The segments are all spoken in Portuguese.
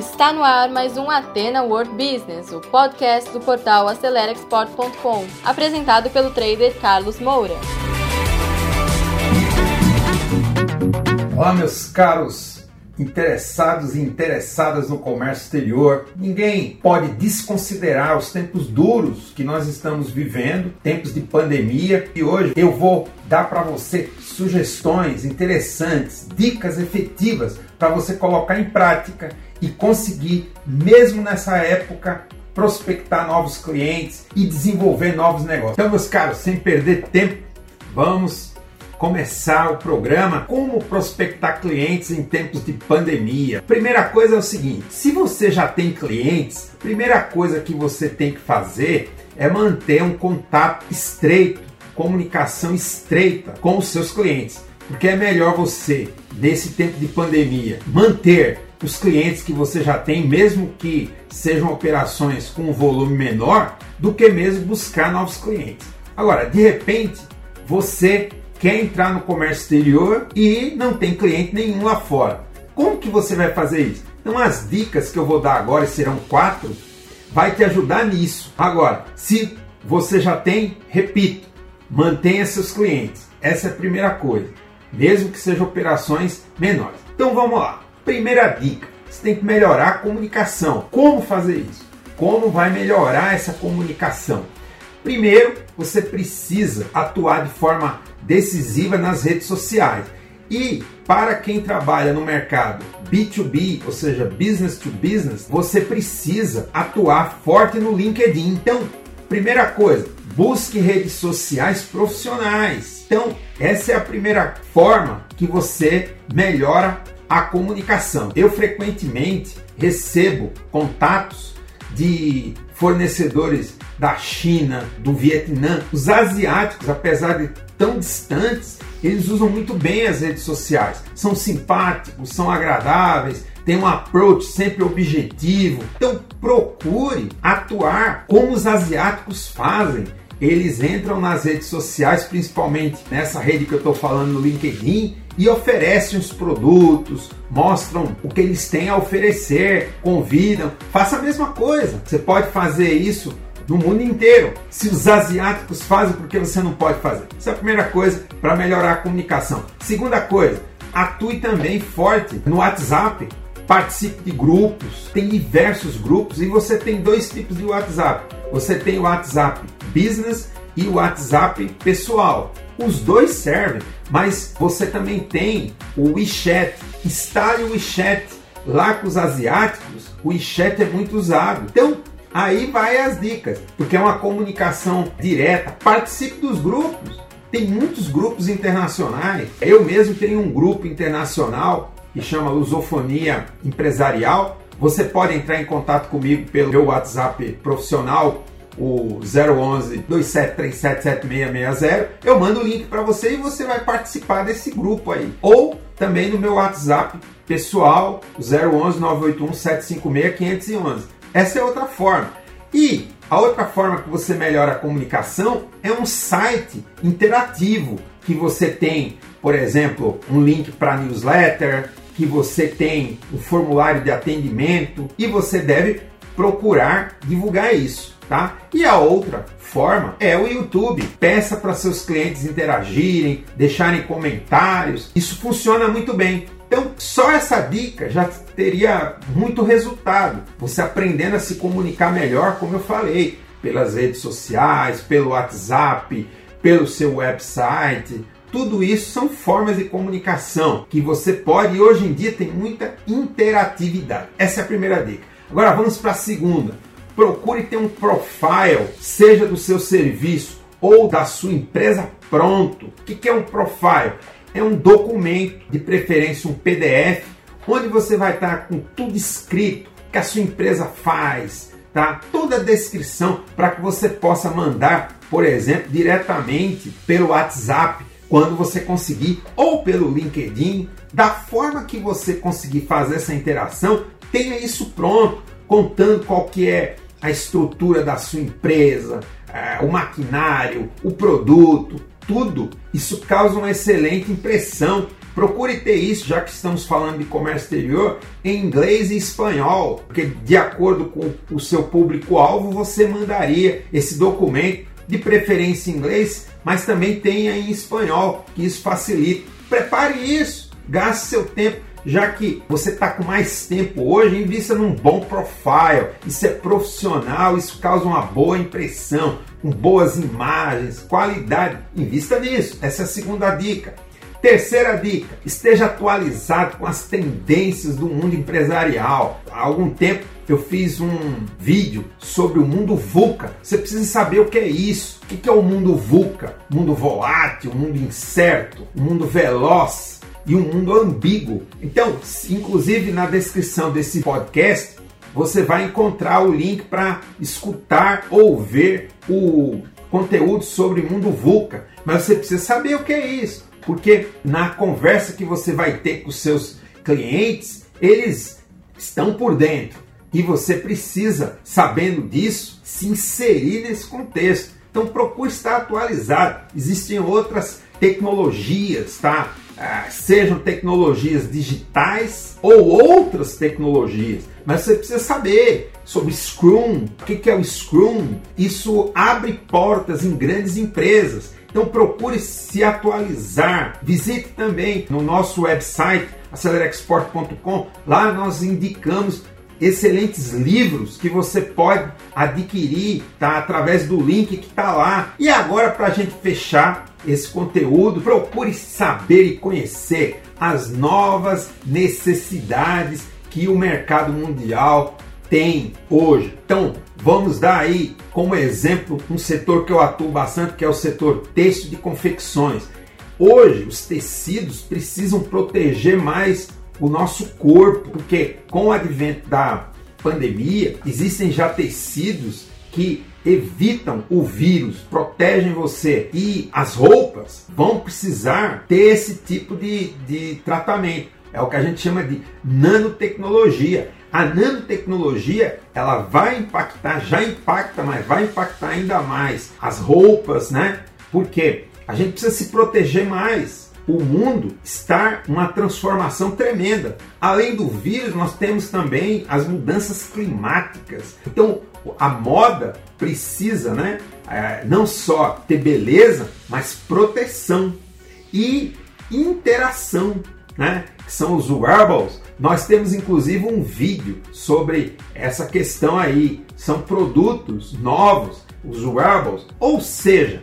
Está no ar mais um Atena World Business, o podcast do portal AceleraExport.com, apresentado pelo trader Carlos Moura. Olá, meus caros interessados e interessadas no comércio exterior. Ninguém pode desconsiderar os tempos duros que nós estamos vivendo, tempos de pandemia, e hoje eu vou dar para você sugestões interessantes, dicas efetivas para você colocar em prática e conseguir, mesmo nessa época, prospectar novos clientes e desenvolver novos negócios. Então, meus caros, sem perder tempo, vamos começar o programa Como prospectar clientes em tempos de pandemia. Primeira coisa é o seguinte: se você já tem clientes, primeira coisa que você tem que fazer é manter um contato estreito, comunicação estreita com os seus clientes. Porque é melhor você, nesse tempo de pandemia, manter os clientes que você já tem, mesmo que sejam operações com um volume menor, do que mesmo buscar novos clientes. Agora, de repente, você quer entrar no comércio exterior e não tem cliente nenhum lá fora. Como que você vai fazer isso? Então, as dicas que eu vou dar agora, serão quatro, vai te ajudar nisso. Agora, se você já tem, repito, mantenha seus clientes. Essa é a primeira coisa, mesmo que sejam operações menores. Então, vamos lá. Primeira dica: você tem que melhorar a comunicação. Como fazer isso? Como vai melhorar essa comunicação? Primeiro, você precisa atuar de forma decisiva nas redes sociais. E para quem trabalha no mercado B2B, ou seja, business to business, você precisa atuar forte no LinkedIn. Então, primeira coisa, busque redes sociais profissionais. Então, essa é a primeira forma que você melhora a comunicação. Eu frequentemente recebo contatos de fornecedores da China, do Vietnã, os asiáticos, apesar de tão distantes, eles usam muito bem as redes sociais. São simpáticos, são agradáveis, têm um approach sempre objetivo. Então procure atuar como os asiáticos fazem eles entram nas redes sociais, principalmente nessa rede que eu estou falando no LinkedIn, e oferecem os produtos, mostram o que eles têm a oferecer, convidam. Faça a mesma coisa. Você pode fazer isso no mundo inteiro. Se os asiáticos fazem, por que você não pode fazer? Essa é a primeira coisa para melhorar a comunicação. Segunda coisa, atue também forte no WhatsApp. Participe de grupos, tem diversos grupos e você tem dois tipos de WhatsApp. Você tem o WhatsApp Business e o WhatsApp pessoal. Os dois servem, mas você também tem o WeChat. Instale o WeChat. Lá com os asiáticos, o WeChat é muito usado. Então, aí vai as dicas, porque é uma comunicação direta. Participe dos grupos. Tem muitos grupos internacionais. Eu mesmo tenho um grupo internacional que chama Lusofonia Empresarial. Você pode entrar em contato comigo pelo meu WhatsApp profissional o 011 27377660, eu mando o link para você e você vai participar desse grupo aí. Ou também no meu WhatsApp pessoal, 011 981 756 511. Essa é outra forma. E a outra forma que você melhora a comunicação é um site interativo que você tem, por exemplo, um link para newsletter, que você tem um formulário de atendimento e você deve procurar divulgar isso tá? E a outra forma é o YouTube. Peça para seus clientes interagirem, deixarem comentários. Isso funciona muito bem. Então, só essa dica já teria muito resultado. Você aprendendo a se comunicar melhor, como eu falei, pelas redes sociais, pelo WhatsApp, pelo seu website. Tudo isso são formas de comunicação que você pode e hoje em dia tem muita interatividade. Essa é a primeira dica. Agora vamos para a segunda Procure ter um profile, seja do seu serviço ou da sua empresa pronto. O que é um profile? É um documento, de preferência um PDF, onde você vai estar com tudo escrito que a sua empresa faz, tá? Toda a descrição para que você possa mandar, por exemplo, diretamente pelo WhatsApp quando você conseguir ou pelo LinkedIn, da forma que você conseguir fazer essa interação, tenha isso pronto contando qual que é a estrutura da sua empresa, é, o maquinário, o produto, tudo. Isso causa uma excelente impressão Procure ter isso, já que estamos falando de comércio exterior, em inglês e espanhol, porque de acordo com o seu público-alvo, você mandaria esse documento, de preferência em inglês, mas também tenha em espanhol, que isso facilita. Prepare isso, gaste seu tempo já que você está com mais tempo hoje, invista num bom profile. Isso é profissional, isso causa uma boa impressão, com boas imagens, qualidade. Invista nisso. Essa é a segunda dica. Terceira dica: esteja atualizado com as tendências do mundo empresarial. Há algum tempo eu fiz um vídeo sobre o mundo VUCA. Você precisa saber o que é isso. O que é o mundo VUCA? Mundo volátil, mundo incerto, mundo veloz e um mundo ambíguo. Então, inclusive na descrição desse podcast, você vai encontrar o link para escutar ou ver o conteúdo sobre mundo VUCA. Mas você precisa saber o que é isso. Porque na conversa que você vai ter com seus clientes, eles estão por dentro. E você precisa, sabendo disso, se inserir nesse contexto. Então procure estar atualizado. Existem outras tecnologias, tá? Ah, sejam tecnologias digitais ou outras tecnologias. Mas você precisa saber sobre Scrum. O que é o Scrum? Isso abre portas em grandes empresas. Então procure se atualizar. Visite também no nosso website acelerexport.com. Lá nós indicamos excelentes livros que você pode adquirir tá, através do link que está lá. E agora, para a gente fechar esse conteúdo, procure saber e conhecer as novas necessidades que o mercado mundial tem hoje. Então, vamos dar aí como exemplo um setor que eu atuo bastante, que é o setor têxtil de confecções. Hoje, os tecidos precisam proteger mais o nosso corpo, porque com o advento da pandemia, existem já tecidos que evitam o vírus, protegem você e as roupas vão precisar ter esse tipo de, de tratamento. É o que a gente chama de nanotecnologia. A nanotecnologia ela vai impactar, já impacta, mas vai impactar ainda mais as roupas, né? Porque a gente precisa se proteger mais. O mundo está uma transformação tremenda. Além do vírus, nós temos também as mudanças climáticas. Então, a moda precisa, né? É, não só ter beleza, mas proteção e interação, né? Que são os wearables nós temos inclusive um vídeo sobre essa questão aí. São produtos novos, os wearables, ou seja,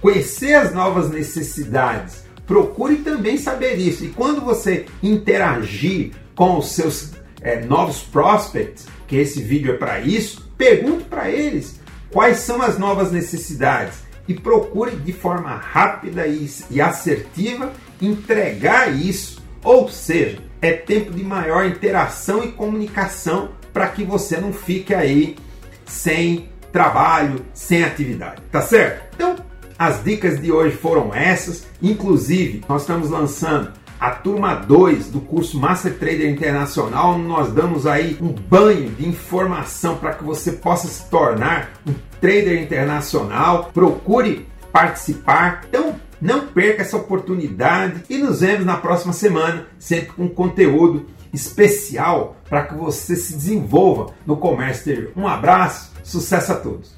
conhecer as novas necessidades. Procure também saber isso. E quando você interagir com os seus é, novos prospects, que esse vídeo é para isso, pergunte para eles quais são as novas necessidades e procure de forma rápida e, assertiva entregar isso. Ou seja, é tempo de maior interação e comunicação para que você não fique aí sem trabalho, sem atividade, tá certo? Então, as dicas de hoje foram essas, inclusive nós estamos lançando a turma 2 do curso Master Trader Internacional, nós damos aí um banho de informação para que você possa se tornar um trader internacional. Procure participar. Então, não perca essa oportunidade e nos vemos na próxima semana, sempre com conteúdo especial para que você se desenvolva no comércio exterior. Um abraço, sucesso a todos!